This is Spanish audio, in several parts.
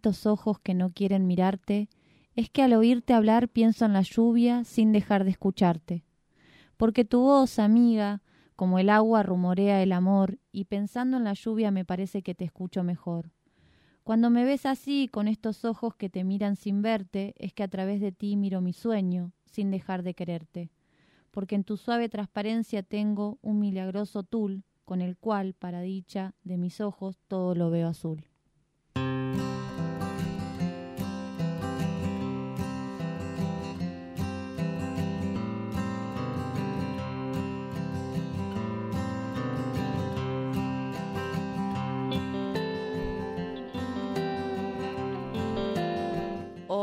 estos ojos que no quieren mirarte, es que al oírte hablar pienso en la lluvia sin dejar de escucharte. Porque tu voz, amiga, como el agua rumorea el amor, y pensando en la lluvia me parece que te escucho mejor. Cuando me ves así, con estos ojos que te miran sin verte, es que a través de ti miro mi sueño, sin dejar de quererte. Porque en tu suave transparencia tengo un milagroso tul, con el cual, para dicha de mis ojos, todo lo veo azul.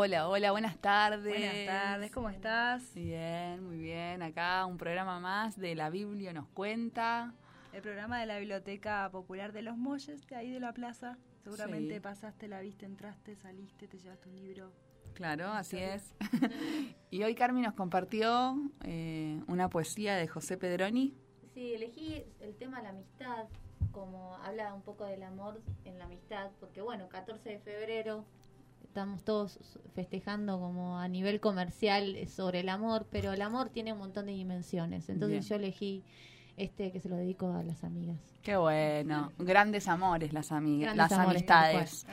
Hola, hola, buenas tardes. Buenas tardes, ¿cómo estás? Bien, muy bien. Acá un programa más de La Biblia nos cuenta. El programa de la Biblioteca Popular de los Molles, de ahí de la plaza. Seguramente pasaste, la viste, entraste, saliste, te llevaste un libro. Claro, así es. y hoy Carmi nos compartió eh, una poesía de José Pedroni. Sí, elegí el tema la amistad, como habla un poco del amor en la amistad, porque bueno, 14 de febrero, estamos todos festejando como a nivel comercial sobre el amor, pero el amor tiene un montón de dimensiones. Entonces yo elegí este que se lo dedico a las amigas. Qué bueno, grandes amores las amigas, las amistades.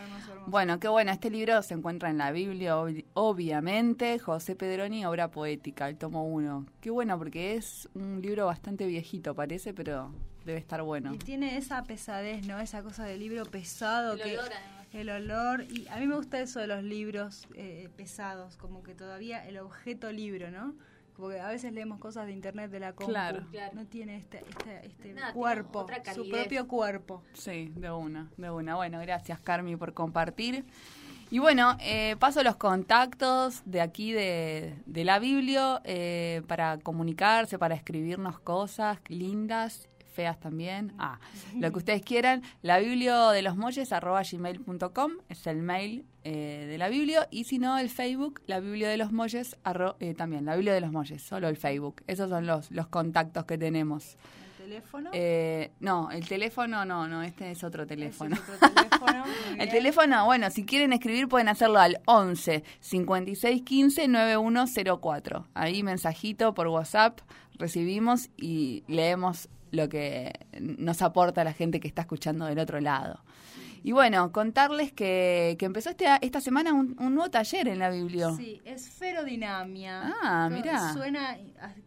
Bueno, qué bueno, este libro se encuentra en la Biblia, obviamente, José Pedroni, obra poética, el tomo 1. Qué bueno, porque es un libro bastante viejito, parece, pero debe estar bueno. Y tiene esa pesadez, ¿no? Esa cosa del libro pesado que el olor. Y a mí me gusta eso de los libros eh, pesados, como que todavía el objeto libro, ¿no? Porque a veces leemos cosas de internet de la compu. Claro. No tiene este, este, este cuerpo, su propio cuerpo. Sí, de una, de una. Bueno, gracias Carmi por compartir. Y bueno, eh, paso los contactos de aquí de, de la Biblia eh, para comunicarse, para escribirnos cosas lindas feas también. Ah, lo que ustedes quieran. La Biblia de los Molles, arroba gmail.com, es el mail eh, de la Biblia. Y si no, el Facebook, la Biblia de los Molles, eh, también, la Biblia de los Molles, solo el Facebook. Esos son los, los contactos que tenemos. ¿El teléfono? Eh, no, el teléfono no, no, este es otro teléfono. el teléfono, bueno, si quieren escribir pueden hacerlo al 11 56 15 9104. Ahí mensajito por WhatsApp recibimos y leemos lo que nos aporta la gente que está escuchando del otro lado. Y bueno, contarles que, que empezó este, esta semana un, nuevo taller en la Biblia. Sí, esferodinamia. Ah, mira. Suena,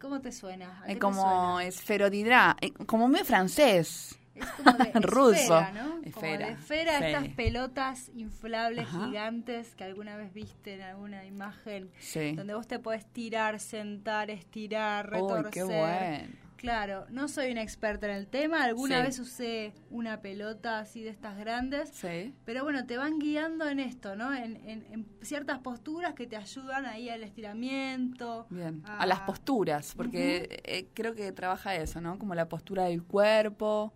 ¿cómo te suena? Eh, como esferodidra, como medio francés. Es como de ruso. Esfera, ¿no? Esfera. Como de esfera, estas pelotas inflables gigantes que alguna vez viste en alguna imagen. Sí. Donde vos te podés tirar, sentar, estirar, retorcer. Uy, qué bueno Claro, no soy una experta en el tema. Alguna vez usé una pelota así de estas grandes. Sí. Pero bueno, te van guiando en esto, ¿no? En, ciertas posturas que te ayudan ahí al estiramiento. Bien. A, las posturas, porque eh, creo que trabaja eso, ¿no? Como la postura del cuerpo,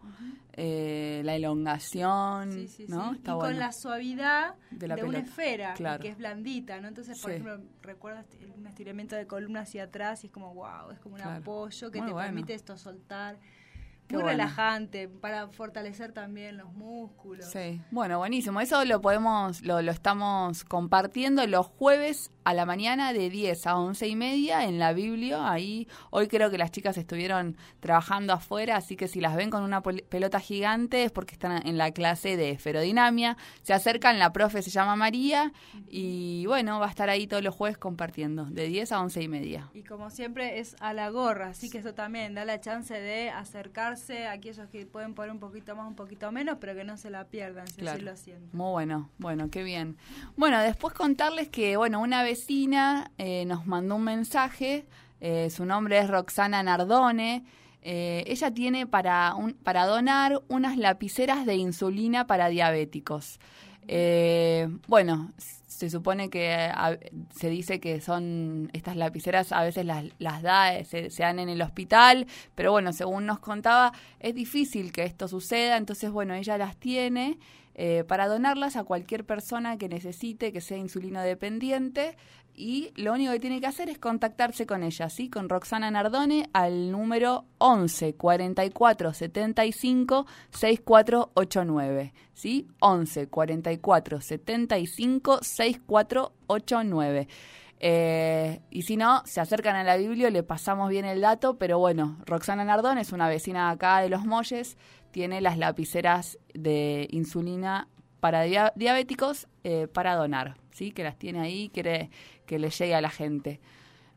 eh, la elongación, sí, sí, ¿no? Está y con la suavidad de, una esfera, que es blandita, ¿no? Entonces, por ejemplo, recuerdo un estiramiento de columna hacia atrás y es como, wow, es como un apoyo que te permite esto soltar muy relajante para fortalecer también los músculos. Sí, bueno, buenísimo. Eso lo podemos, lo, lo estamos compartiendo los jueves a la mañana de 10 a 11 y media en la Biblia. Ahí hoy creo que las chicas estuvieron trabajando afuera, así que si las ven con una pelota gigante es porque están en la clase de esferodinamia. Se acercan, la profe se llama María y bueno, va a estar ahí todos los jueves compartiendo de 10 a 11 y media. Y como siempre es a la gorra, así que eso también da la chance de acercarse aquellos que pueden poner un poquito más, un poquito menos, pero que no se la pierdan, si así lo sienten. Muy bueno, bueno, qué bien. Bueno, después contarles que, bueno, una vecina eh, nos mandó un mensaje, eh, su nombre es Roxana Nardone. Eh, ella tiene para, un, para donar unas lapiceras de insulina para diabéticos. bueno, se supone que se dice que son estas lapiceras a veces las, las da, se, se, dan en el hospital, pero bueno, según nos contaba, es difícil que esto suceda, entonces bueno, ella las tiene eh, para donarlas a cualquier persona que necesite, que sea insulino dependiente. Y lo único que tiene que hacer es contactarse con ella, ¿sí? Con Roxana Nardone al número 11 44 75 6489, ¿sí? 11 44 75 6489. Eh, y si no, se acercan a la Biblia, le pasamos bien el dato, pero bueno, Roxana Nardón es una vecina acá de Los Molles, tiene las lapiceras de insulina para diabéticos eh, para donar, ¿sí? Que las tiene ahí, quiere que le llegue a la gente.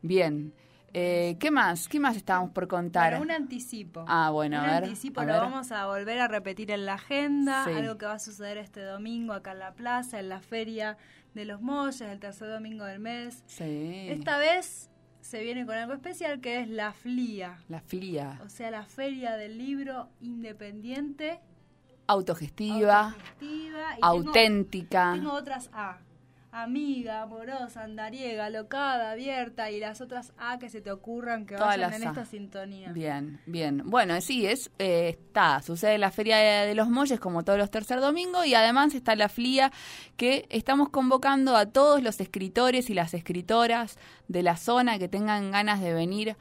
Bien. Eh, ¿Qué más? ¿Qué más estábamos por contar? un anticipo. Ah, bueno, un a ver. anticipo lo vamos a volver a repetir en la agenda, algo que va a suceder este domingo acá en la plaza, en la feria de los Molles, el tercer domingo del mes. Sí. Esta vez se viene con algo especial que es la FLIA. La FLIA. O sea, la Feria del Libro Independiente. Autogestiva. autogestiva auténtica. tengo otras A amiga, amorosa, andariega, locada, abierta y las otras A que se te ocurran que vayan en esta sintonía. Bien, bien. Bueno, sí, es eh, está, sucede la Feria de, los Molles como todos los tercer domingos y además está la FLIA que estamos convocando a todos los escritores y las escritoras de la zona que tengan ganas de venir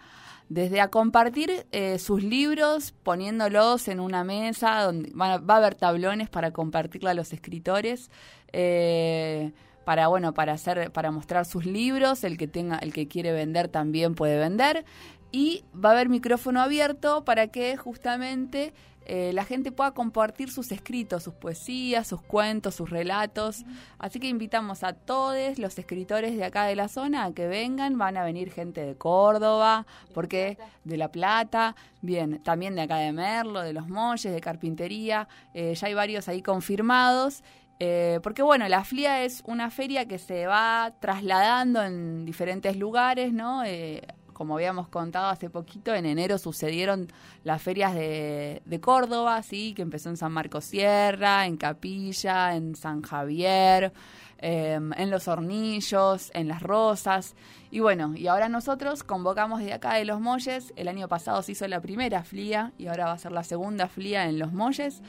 desde a compartir eh, sus libros poniéndolos en una mesa donde va, va, a haber tablones para compartirla a los escritores. Eh, para bueno para hacer para mostrar sus libros el que tenga el que quiere vender también puede vender y va a haber micrófono abierto para que justamente eh, la gente pueda compartir sus escritos, sus poesías, sus cuentos, sus relatos. Así que invitamos a todos los escritores de acá de la zona a que vengan. Van a venir gente de Córdoba, porque de La Plata, bien, también de acá de Merlo, de Los Molles, de Carpintería. Eh, ya hay varios ahí confirmados. Eh, porque bueno, la FLIA es una feria que se va trasladando en diferentes lugares, ¿no? Eh, como habíamos contado hace poquito, en enero sucedieron las ferias de, Córdoba, ¿sí? que empezó en San Marcos Sierra, en Capilla, en San Javier, em, en Los Hornillos, en Las Rosas. Y bueno, y ahora nosotros convocamos de acá de Los Molles, el año pasado se hizo la primera FLIA y ahora va a ser la segunda FLIA en Los Molles.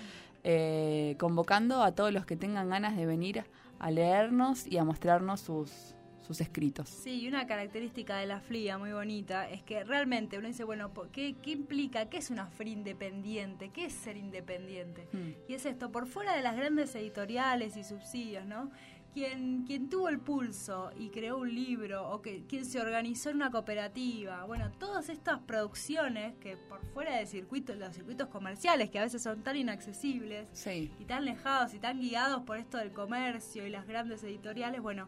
Eh, convocando a todos los que tengan ganas de venir a leernos y a mostrarnos sus, sus escritos. Sí, y una característica de la FLIA muy bonita es que realmente uno dice, bueno, ¿qué, qué implica? ¿Qué es una FRI independiente? ¿Qué es ser independiente? Hmm. Y es esto, por fuera de las grandes editoriales y subsidios, ¿no? Quien, quien tuvo el pulso y creó un libro o que, quien se organizó en una cooperativa, bueno, todas estas producciones que por fuera de circuitos, los circuitos comerciales que a veces son tan inaccesibles y tan lejados y tan guiados por esto del comercio y las grandes editoriales, bueno,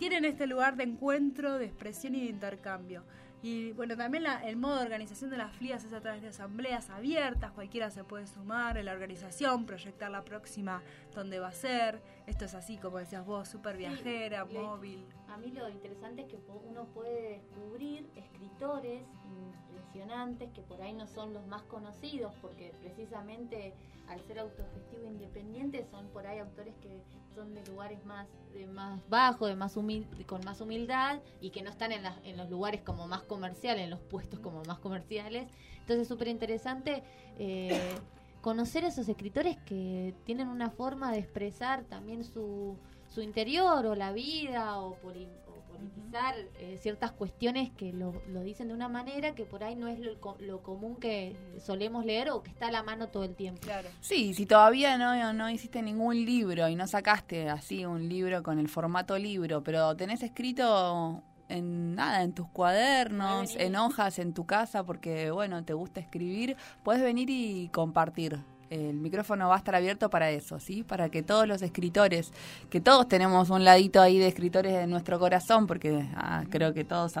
tienen este lugar de encuentro, de expresión y de intercambio. Y bueno, también el modo de organización de las FLIAS es a través de asambleas abiertas, cualquiera se puede sumar en la organización, proyectar la próxima donde va a ser. Esto es así, como decías vos, súper viajera, móvil. A mí lo interesante es que uno puede descubrir escritores impresionantes que por ahí no son los más conocidos, porque precisamente al ser autogestivo independiente son por ahí autores que son de lugares más de más bajos, de más con más humildad y que no están en, en los lugares como más comerciales, en los puestos como más comerciales. Entonces es súper interesante eh, conocer a esos escritores que tienen una forma de expresar también su, su interior o la vida o, por, politizar eh, ciertas cuestiones que lo, dicen de una manera que por ahí no es lo, común que solemos leer o que está a la mano todo el tiempo. Claro. Sí, si todavía no, no hiciste ningún libro y no sacaste así un libro con el formato libro, pero tenés escrito en nada, en tus cuadernos, en hojas, en tu casa, porque bueno, te gusta escribir, puedes venir y compartir el micrófono va a estar abierto para eso, ¿sí? Para que todos los escritores, que todos tenemos un ladito ahí de escritores en nuestro corazón, porque ah, creo que todos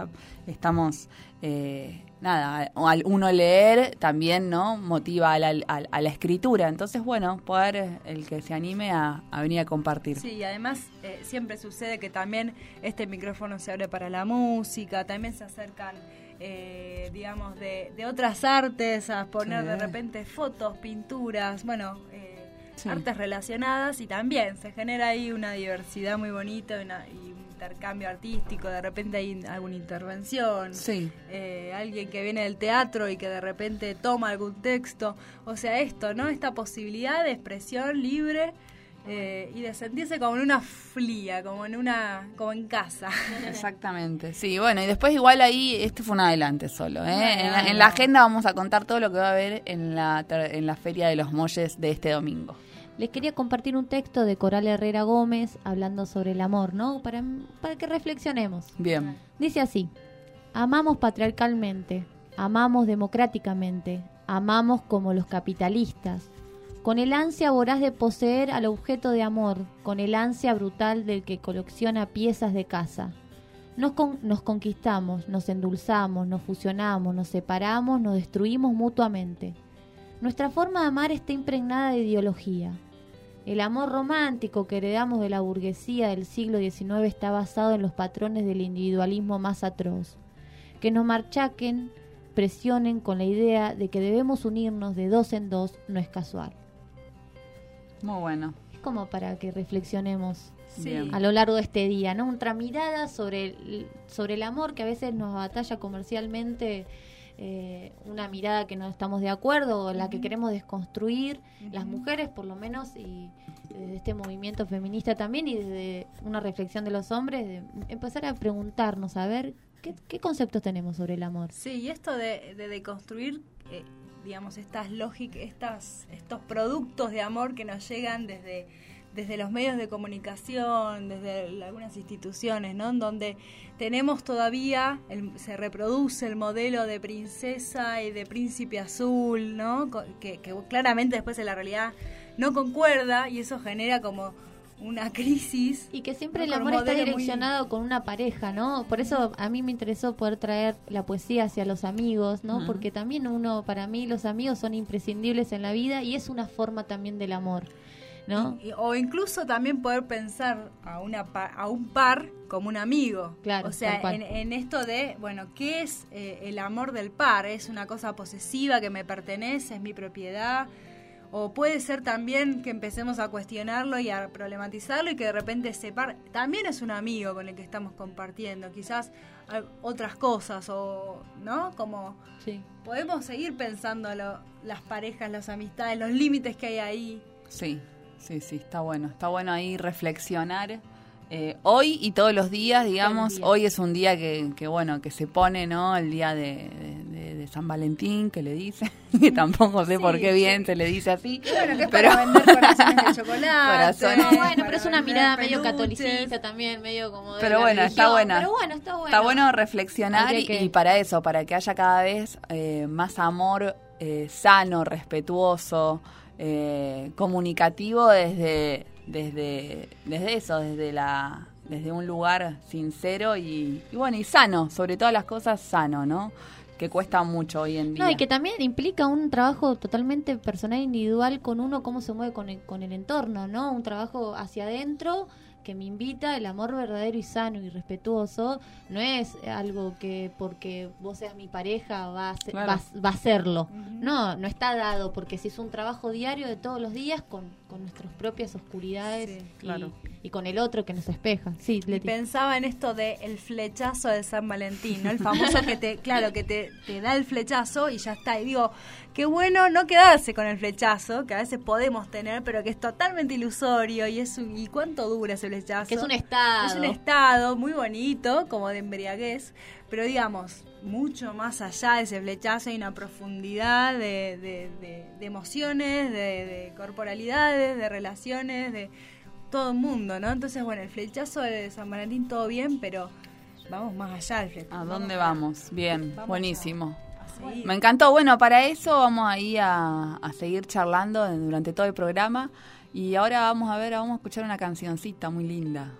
estamos, eh, nada, al uno leer también, ¿no? Motiva a la, a, la, escritura. Entonces, bueno, poder el que se anime a, venir a compartir. Sí, y además eh, siempre sucede que también este micrófono se abre para la música, también se acercan eh, digamos, de, de, otras artes, a poner de repente fotos, pinturas, bueno, eh, artes relacionadas y también se genera ahí una diversidad muy bonita y un intercambio artístico, de repente hay alguna intervención, eh, alguien que viene del teatro y que de repente toma algún texto, o sea, esto, ¿no? Esta posibilidad de expresión libre eh, y de sentirse como en una flia, como en una, como en casa. Exactamente, sí, bueno, y después igual ahí, este fue un adelante solo, ¿eh? en, la, agenda vamos a contar todo lo que va a haber en la, en la Feria de los Molles de este domingo. Les quería compartir un texto de Coral Herrera Gómez hablando sobre el amor, ¿no? Para, para que reflexionemos. Bien. Dice así, amamos patriarcalmente, amamos democráticamente, amamos como los capitalistas, con el ansia voraz de poseer al objeto de amor, con el ansia brutal del que colecciona piezas de casa. Nos, nos, conquistamos, nos endulzamos, nos fusionamos, nos separamos, nos destruimos mutuamente. Nuestra forma de amar está impregnada de ideología. El amor romántico que heredamos de la burguesía del siglo XIX está basado en los patrones del individualismo más atroz, que nos marchaquen, presionen con la idea de que debemos unirnos de dos en dos no es casual. Muy bueno. Es como para que reflexionemos a lo largo de este día, ¿no? Otra mirada sobre el, sobre el amor que a veces nos batalla comercialmente, eh, una mirada que no estamos de acuerdo, o la que queremos desconstruir, las mujeres por lo menos, y desde este movimiento feminista también, y desde una reflexión de los hombres, de empezar a preguntarnos, a ver, ¿qué, conceptos tenemos sobre el amor? Sí, y esto de, de deconstruir... Eh, digamos, estas lógicas, estas, estos productos de amor que nos llegan desde, desde los medios de comunicación, desde algunas instituciones, ¿no? En donde tenemos todavía, se reproduce el modelo de princesa y de príncipe azul, ¿no? Que, que claramente después en la realidad no concuerda y eso genera como una crisis. Y que siempre el amor está direccionado con una pareja, ¿no? Por eso a mí me interesó poder traer la poesía hacia los amigos, ¿no? Porque también uno, para mí, los amigos son imprescindibles en la vida y es una forma también del amor. ¿No? o incluso también poder pensar a una a un par como un amigo. Claro. O sea, en, esto de, bueno, ¿qué es eh, el amor del par? ¿Es una cosa posesiva que me pertenece? ¿Es mi propiedad? O puede ser también que empecemos a cuestionarlo y a problematizarlo y que de repente separ también es un amigo con el que estamos compartiendo, quizás otras cosas o, ¿no? Como sí. podemos seguir pensando las parejas, las amistades, los límites que hay ahí. Sí, sí, sí, está bueno, está bueno ahí reflexionar eh, hoy y todos los días, digamos, hoy es un día que, que, bueno, que se pone, ¿no? El día de, San Valentín, que le dice, que tampoco sé por qué bien se le dice así. Bueno, que es pero... para vender corazones de chocolate. bueno, pero es una mirada medio catolicista también, medio como de Pero bueno, está buena. Pero bueno, está bueno. Está bueno reflexionar y, para eso, para que haya cada vez eh, más amor eh, sano, respetuoso, comunicativo desde desde, desde eso, desde la desde un lugar sincero y, bueno, y sano, sobre todas las cosas sano, ¿no? Que cuesta mucho hoy en día. No, y que también implica un trabajo totalmente personal, individual con uno, cómo se mueve con el, con el entorno, ¿no? Un trabajo hacia adentro que me invita, el amor verdadero y sano y respetuoso, no es algo que porque vos seas mi pareja va a, va, a serlo. No, no está dado, porque si es un trabajo diario de todos los días con, con nuestras propias oscuridades claro. y, con el otro que nos espeja. Sí, pensaba en esto de el flechazo de San Valentín, ¿no? El famoso que te, claro, que te, te da el flechazo y ya está. Y digo, qué bueno no quedarse con el flechazo, que a veces podemos tener, pero que es totalmente ilusorio y es y cuánto dura ese flechazo. Que es un estado. Es un estado muy bonito, como de embriaguez, pero digamos, mucho más allá de ese flechazo hay una profundidad de, de, emociones, de, corporalidades, de relaciones, de todo el mundo, ¿no? Entonces, bueno, el flechazo de San Valentín todo bien, pero vamos más allá del flechazo. ¿A dónde vamos? Bien, buenísimo. Me encantó. Bueno, para eso vamos ahí a, a seguir charlando durante todo el programa. Y ahora vamos a ver, vamos a escuchar una cancioncita muy linda.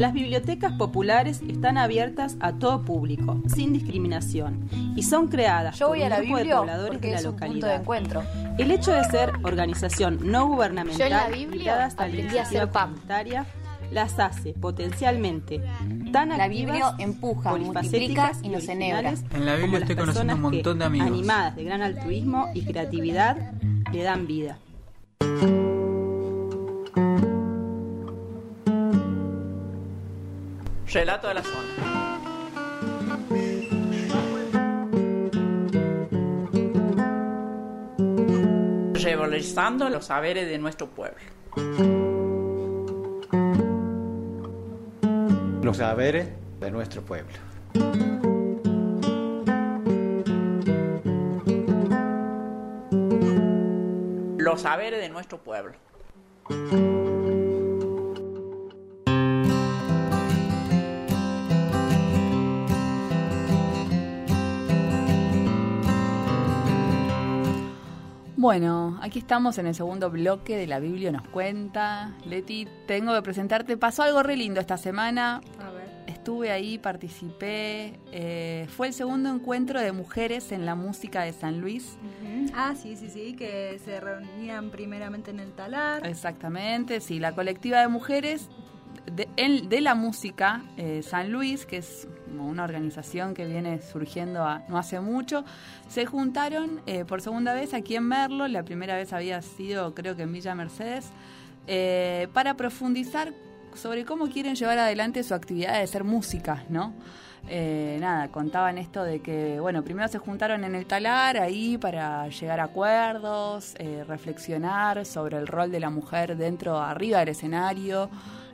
Las bibliotecas populares están abiertas a todo público, sin discriminación, y son creadas por un grupo de pobladores de la localidad. encuentro. El hecho de ser organización no gubernamental ligada hasta la iniciativa comunitaria las hace potencialmente tan la Biblia empuja, multiplica y nos enhebra. En la Biblia estoy conociendo un montón de amigos. Animadas de gran altruismo y creatividad, le dan vida. Relato de la zona. Revalorizando los saberes de nuestro pueblo. Los saberes de nuestro pueblo. Los saberes de nuestro pueblo. Bueno, aquí estamos en el segundo bloque de la Biblia nos cuenta. Leti, tengo que presentarte. Pasó algo re lindo esta semana. A ver. Estuve ahí, participé. Eh, fue el segundo encuentro de mujeres en la música de San Luis. Ah, sí, sí, sí, que se reunían primeramente en el talar. Exactamente, sí, la colectiva de mujeres de, la música eh, San Luis, que es una organización que viene surgiendo no hace mucho, se juntaron eh, por segunda vez aquí en Merlo, la primera vez había sido creo que en Villa Mercedes, eh, para profundizar sobre cómo quieren llevar adelante su actividad de ser música, ¿no? Nada, contaban esto de que, bueno, primero se juntaron en el talar ahí para llegar a acuerdos, reflexionar sobre el rol de la mujer dentro, arriba del escenario,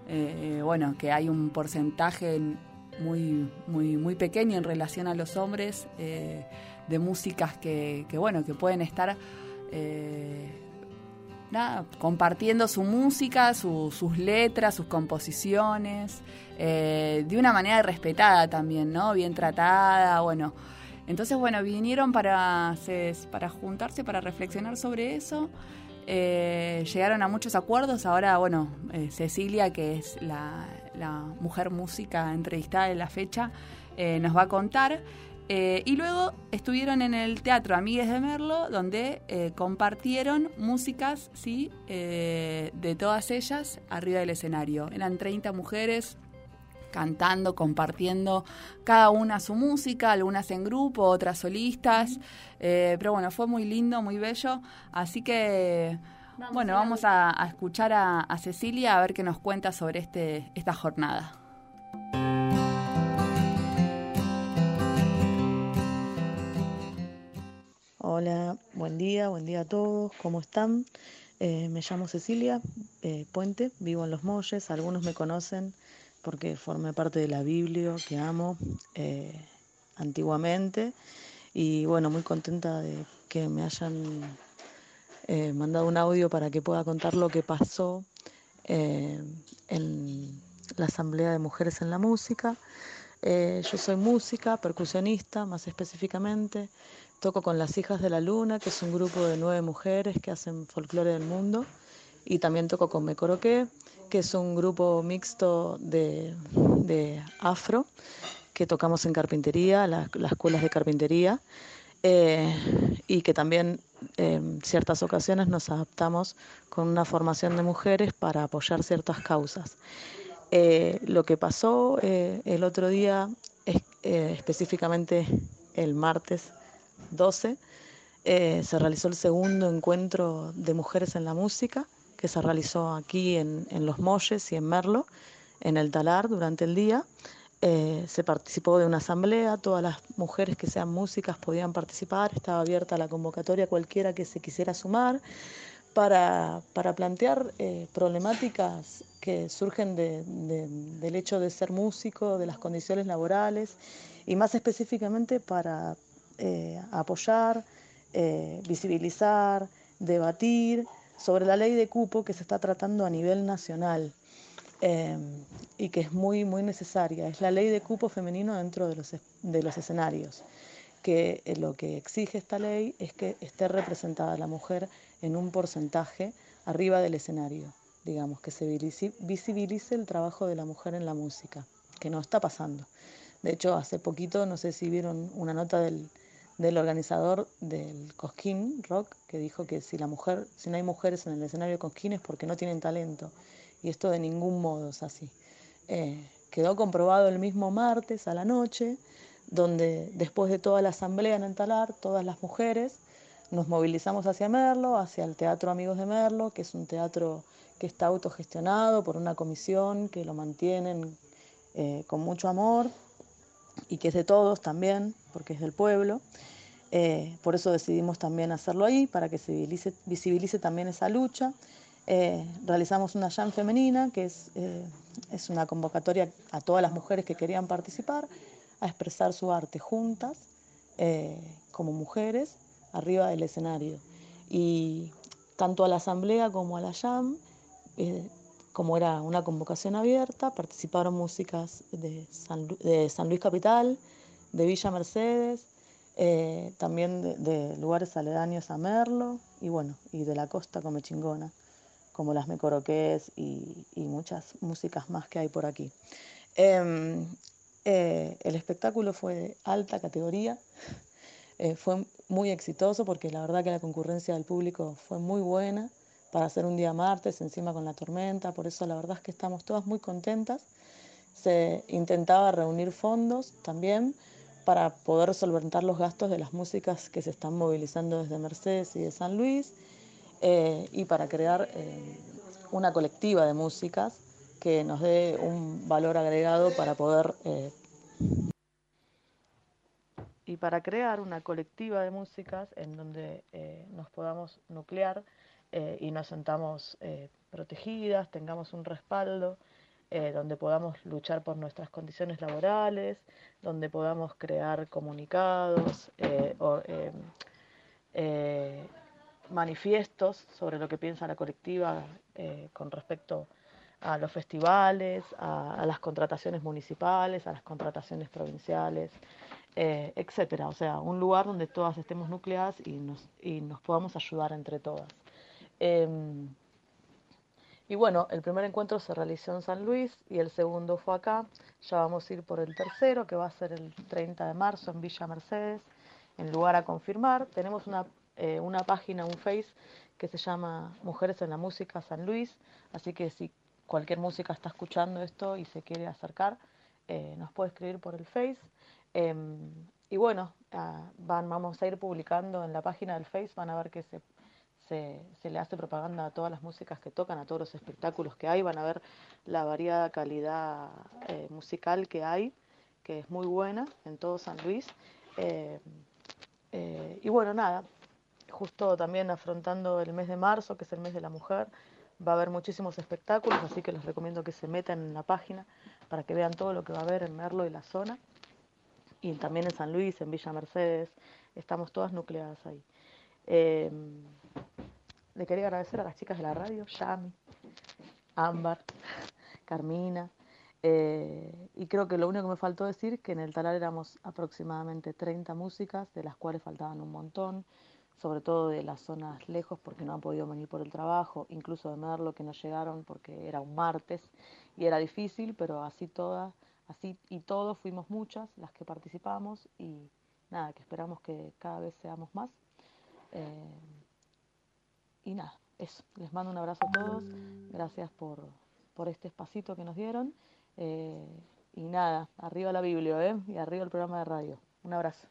eh, bueno, que hay un porcentaje muy, muy, muy pequeño en relación a los hombres de músicas que, bueno, que pueden estar nada, compartiendo su música, sus letras, sus composiciones, eh, de una manera respetada también, ¿no? Bien tratada, bueno. Entonces, bueno, vinieron para, para juntarse, para reflexionar sobre eso. Eh, llegaron a muchos acuerdos. Ahora, bueno, eh, Cecilia, que es la, mujer música entrevistada en la fecha, nos va a contar. Eh, y luego estuvieron en el Teatro Amigues de Merlo, donde eh, compartieron músicas ¿sí? Eh, de todas ellas arriba del escenario. Eran 30 mujeres cantando, compartiendo cada una su música, algunas en grupo, otras solistas. pero bueno, fue muy lindo, muy bello. Así que, bueno, vamos a, escuchar a, a, Cecilia a ver qué nos cuenta sobre este, esta jornada. Hola, buen día, buen día a todos, ¿cómo están? Eh, me llamo Cecilia eh, Puente, vivo en Los Molles, algunos me conocen porque formé parte de la Biblia que amo eh, antiguamente y bueno, muy contenta de que me hayan mandado un audio para que pueda contar lo que pasó en la Asamblea de Mujeres en la Música. yo soy música, percusionista más específicamente. Toco con las Hijas de la Luna, que es un grupo de nueve mujeres que hacen folclore del mundo. Y también toco con Me Coroqué, que es un grupo mixto de, afro, que tocamos en carpintería, las, escuelas de carpintería. Eh, y que también en ciertas ocasiones nos adaptamos con una formación de mujeres para apoyar ciertas causas. Eh, lo que pasó eh, el otro día, específicamente el martes 12 eh, se realizó el segundo encuentro de mujeres en la música, que se realizó aquí en, Los Molles y en Merlo, en el Talar durante el día. Eh, se participó de una asamblea, todas las mujeres que sean músicas podían participar, estaba abierta la convocatoria cualquiera que se quisiera sumar para, plantear eh, problemáticas que surgen del hecho de ser músico, de las condiciones laborales y más específicamente para eh, apoyar, eh, visibilizar, debatir sobre la ley de cupo que se está tratando a nivel nacional eh, y que es muy, muy necesaria. Es la ley de cupo femenino dentro de los, de los escenarios, que lo que exige esta ley es que esté representada la mujer en un porcentaje arriba del escenario, digamos, que se visibilice el trabajo de la mujer en la música, que no está pasando. De hecho, hace poquito, no sé si vieron una nota del, del organizador del Cosquín Rock, que dijo que si la mujer, si no hay mujeres en el escenario de Cosquín es porque no tienen talento. Y esto de ningún modo es así. Eh, quedó comprobado el mismo martes a la noche, donde después de toda la asamblea en el talar, todas las mujeres nos movilizamos hacia Merlo, hacia el Teatro Amigos de Merlo, que es un teatro que está autogestionado por una comisión que lo mantienen eh, con mucho amor y que es de todos también, porque es del pueblo. Eh, por eso decidimos también hacerlo ahí, para que se visibilice, también esa lucha. Eh, realizamos una jam femenina, que es, eh, es una convocatoria a todas las mujeres que querían participar, a expresar su arte juntas, como mujeres, arriba del escenario. Y tanto a la asamblea como a la jam como era una convocación abierta, participaron músicas de San, Luis Capital, de Villa Mercedes, eh, también de, lugares aledaños a Merlo y bueno, y de la costa como Chingona, como las Mecoroqués y, muchas músicas más que hay por aquí. Em, eh, el espectáculo fue de alta categoría, eh, fue muy exitoso porque la verdad que la concurrencia del público fue muy buena para hacer un día martes encima con la tormenta, por eso la verdad es que estamos todas muy contentas. Se intentaba reunir fondos también para poder solventar los gastos de las músicas que se están movilizando desde Mercedes y de San Luis eh, y para crear eh, una colectiva de músicas que nos dé un valor agregado para poder eh, y para crear una colectiva de músicas en donde nos podamos nuclear y nos sentamos protegidas, tengamos un respaldo, donde podamos luchar por nuestras condiciones laborales, donde podamos crear comunicados, o, manifiestos sobre lo que piensa la colectiva eh, con respecto a los festivales, a, las contrataciones municipales, a las contrataciones provinciales, eh, etcétera. O sea, un lugar donde todas estemos nucleadas y nos, y nos podamos ayudar entre todas. Em, y bueno, el primer encuentro se realizó en San Luis y el segundo fue acá. Ya vamos a ir por el tercero, que va a ser el 30 de marzo en Villa Mercedes, en lugar a confirmar. Tenemos una eh, una página, un Face, que se llama Mujeres en la Música San Luis. Así que si cualquier música está escuchando esto y se quiere acercar, eh, nos puede escribir por el Face. Em, y bueno, ah, van, vamos a ir publicando en la página del Face, van a ver que se, se, le hace propaganda a todas las músicas que tocan, a todos los espectáculos que hay, van a ver la variada calidad eh, musical que hay, que es muy buena en todo San Luis. y bueno, nada, justo también afrontando el mes de marzo, que es el mes de la mujer, va a haber muchísimos espectáculos, así que les recomiendo que se metan en la página para que vean todo lo que va a haber en Merlo y la zona. Y también en San Luis, en Villa Mercedes, estamos todas nucleadas ahí. Eh, le quería agradecer a las chicas de la radio, Yami, Ámbar, Carmina, eh, y creo que lo único que me faltó decir que en el talar éramos aproximadamente 30 músicas, de las cuales faltaban un montón sobre todo de las zonas lejos porque no han podido venir por el trabajo, incluso de Merlo que no llegaron porque era un martes y era difícil, pero así todas, así y todos fuimos muchas las que participamos y nada, que esperamos que cada vez seamos más. Eh, y nada, eso, les mando un abrazo a todos, gracias por, por este espacito que nos dieron. Eh, y nada, arriba la Biblia, ¿eh? Y arriba el programa de radio. Un abrazo.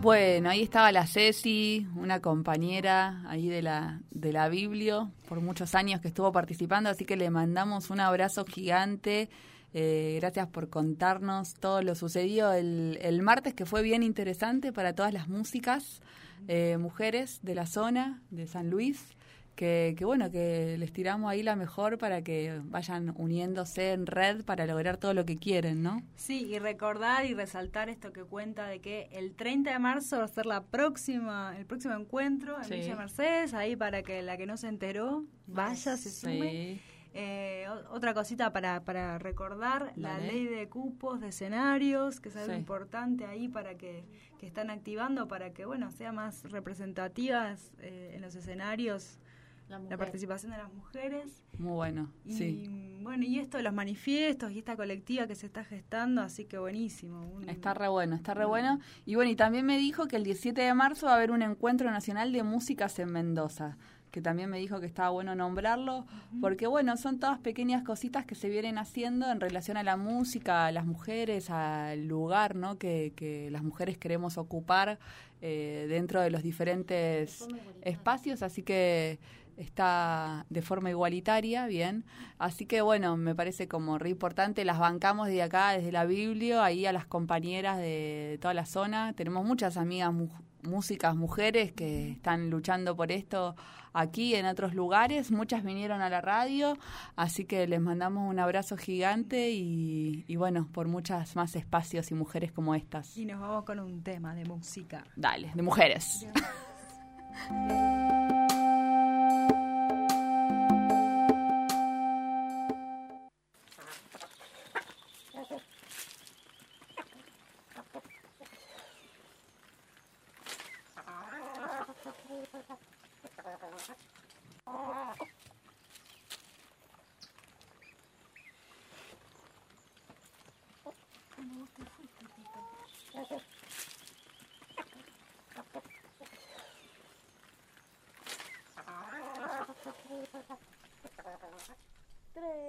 Bueno, ahí estaba la Ceci, una compañera ahí de la, de la Biblio, por muchos años que estuvo participando, así que le mandamos un abrazo gigante. Eh, gracias por contarnos todo lo sucedido el, el, martes, que fue bien interesante para todas las músicas, eh, mujeres de la zona de San Luis que, bueno, que les tiramos ahí la mejor para que vayan uniéndose en red para lograr todo lo que quieren, ¿no? Sí, y recordar y resaltar esto que cuenta de que el 30 de marzo va a ser la próxima, el próximo encuentro en Villa Mercedes, ahí para que la que no se enteró vaya, se sume. Eh, otra cosita para, para recordar, la ley de cupos de escenarios, que es algo importante ahí para que, que, están activando, para que, bueno, sea más representativas eh, en los escenarios la, participación de las mujeres. Muy bueno, y, sí. Bueno, y esto de los manifiestos y esta colectiva que se está gestando, así que buenísimo. Está re bueno, está re bueno. Y bueno, y también me dijo que el 17 de marzo va a haber un encuentro nacional de músicas en Mendoza que también me dijo que estaba bueno nombrarlo, porque bueno, son todas pequeñas cositas que se vienen haciendo en relación a la música, a las mujeres, al lugar ¿no? que, que las mujeres queremos ocupar eh, dentro de los diferentes espacios, así que está de forma igualitaria, bien. Así que bueno, me parece como re importante, las bancamos de acá, desde la Biblia, ahí a las compañeras de, toda la zona. Tenemos muchas amigas músicas mujeres que están luchando por esto aquí en otros lugares. Muchas vinieron a la radio, así que les mandamos un abrazo gigante y, y bueno, por muchas más espacios y mujeres como estas. Y nos vamos con un tema de música. Dale, de mujeres. 그래.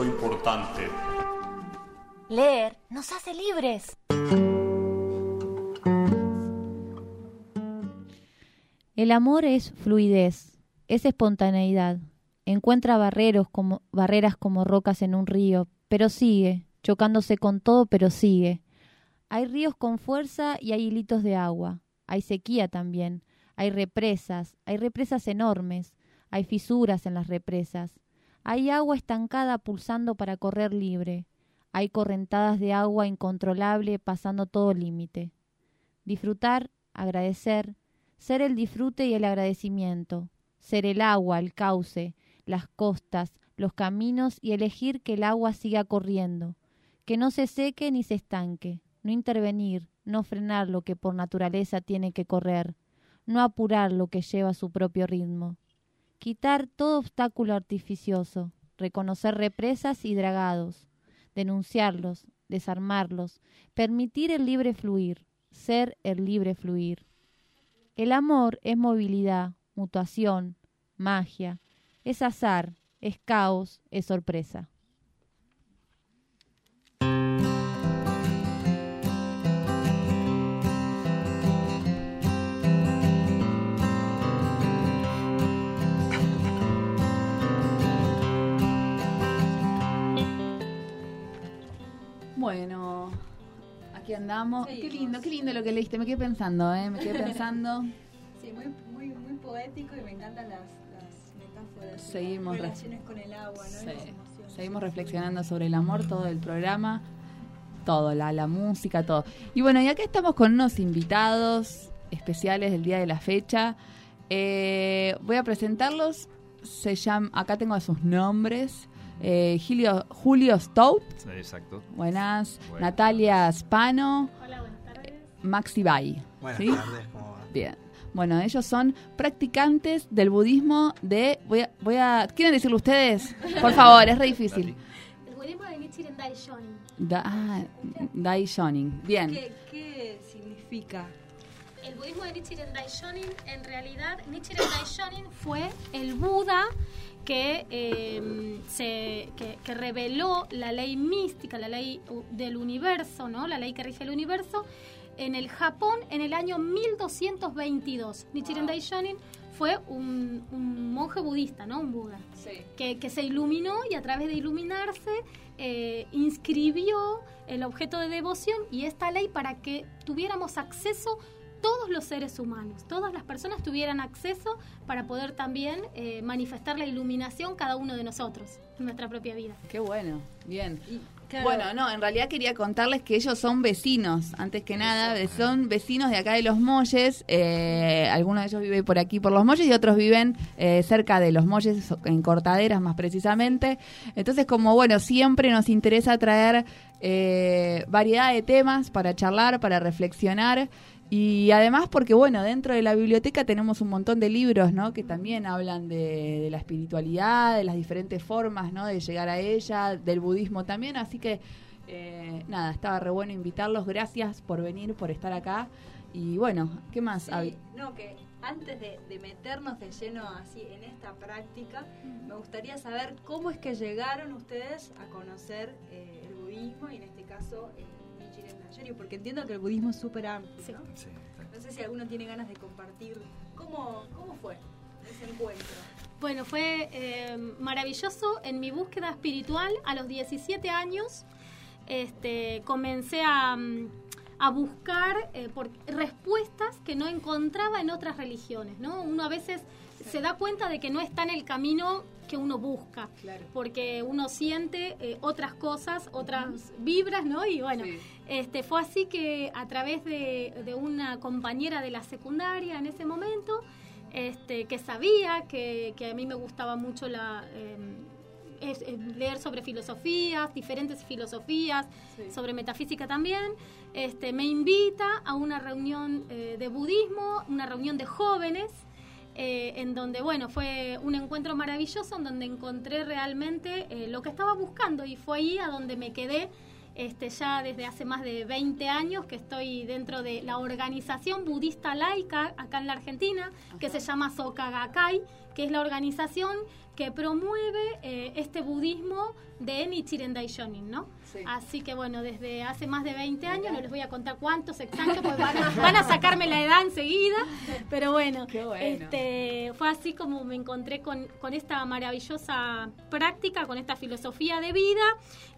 Importante. Leer nos hace libres. El amor es fluidez, es espontaneidad. Encuentra barreros como, barreras como rocas en un río, pero sigue, chocándose con todo, pero sigue. Hay ríos con fuerza y hay hilitos de agua. Hay sequía también. Hay represas, hay represas enormes. Hay fisuras en las represas. Hay agua estancada pulsando para correr libre. Hay correntadas de agua incontrolable pasando todo límite. Disfrutar, agradecer, ser el disfrute y el agradecimiento, ser el agua, el cauce, las costas, los caminos y elegir que el agua siga corriendo, que no se seque ni se estanque, no intervenir, no frenar lo que por naturaleza tiene que correr, no apurar lo que lleva su propio ritmo, quitar todo obstáculo artificioso, reconocer represas y dragados, denunciarlos, desarmarlos, permitir el libre fluir, ser el libre fluir. El amor es movilidad, mutuación, magia, es azar, es caos, es sorpresa. Bueno, aquí andamos. Qué lindo, qué lindo lo que leíste. Me quedé pensando, ¿eh? Me quedé pensando. Sí, muy, muy, muy poético y me encantan las, metáforas. Seguimos relaciones con el agua, ¿no? Sí. Seguimos reflexionando sobre el amor todo el programa. Todo, la, la música, todo. Y bueno, y acá estamos con unos invitados especiales del día de la fecha. Eh, voy a presentarlos. Se llama, acá tengo sus nombres. Eh, Julio, Julio Stout. Exacto. Buenas. Natalia Spano. Hola, buenas tardes. Maxi Bay. Buenas tardes, ¿cómo va? Bien. Bueno, ellos son practicantes del budismo de... Voy a, voy a, ¿Quieren decirlo ustedes? Por favor, es re difícil. El budismo de Nichiren Daishonin. Da, ah, Daishonin. Bien. ¿Qué, ¿Qué significa? El budismo de Nichiren Daishonin, en realidad, Nichiren Daishonin fue el Buda que, eh, se, que, reveló la ley mística, la ley del universo, ¿no? la ley que rige el universo, en el Japón en el año 1222. Nichiren Daishonin fue un, monje budista, ¿no? Un Buda, que, que, se iluminó y a través de iluminarse eh, inscribió el objeto de devoción y esta ley para que tuviéramos acceso todos los seres humanos, todas las personas tuvieran acceso para poder también eh, manifestar la iluminación cada uno de nosotros en nuestra propia vida. Qué bueno, bien. Bueno, no, en realidad quería contarles que ellos son vecinos, antes que nada, son vecinos de acá de Los Molles, eh, algunos de ellos viven por aquí por Los Molles y otros viven eh, cerca de Los Molles, en Cortaderas más precisamente. Entonces, como bueno, siempre nos interesa traer variedad de temas para charlar, para reflexionar. Y además porque, bueno, dentro de la biblioteca tenemos un montón de libros, ¿no? Que también hablan de, la espiritualidad, de las diferentes formas, ¿no? De llegar a ella, del budismo también. Así que, eh, nada, estaba re bueno invitarlos. Gracias por venir, por estar acá. Y bueno, ¿qué más? Sí, no, que antes de, meternos de lleno así en esta práctica, me gustaría saber cómo es que llegaron ustedes a conocer eh, el budismo y en este caso... Eh, porque entiendo que el budismo es súper amplio. ¿no? sé si alguno tiene ganas de compartir. ¿Cómo, cómo fue ese encuentro? Bueno, fue eh, maravilloso en mi búsqueda espiritual. A los 17 años este, comencé a, a buscar eh, por respuestas que no encontraba en otras religiones. ¿no? Uno a veces se da cuenta de que no está en el camino que uno busca, porque uno siente eh, otras cosas, otras vibras, ¿no? Y bueno, este, fue así que a través de, una compañera de la secundaria en ese momento, este, que sabía que, a mí me gustaba mucho la... Em, leer sobre filosofías, diferentes filosofías, sobre metafísica también. Este, me invita a una reunión eh, de budismo, una reunión de jóvenes, eh, en donde, bueno, fue un encuentro maravilloso, en donde encontré realmente eh, lo que estaba buscando y fue ahí a donde me quedé este, ya desde hace más de 20 años que estoy dentro de la organización budista laica acá en la Argentina, que se llama Sokagakai, que es la organización que promueve eh, este budismo de Nichiren Daishonin, ¿no? Así que bueno, desde hace más de 20 años, no les voy a contar cuántos exactos, porque van a, sacarme la edad enseguida, pero bueno, Este, fue así como me encontré con, con esta maravillosa práctica, con esta filosofía de vida,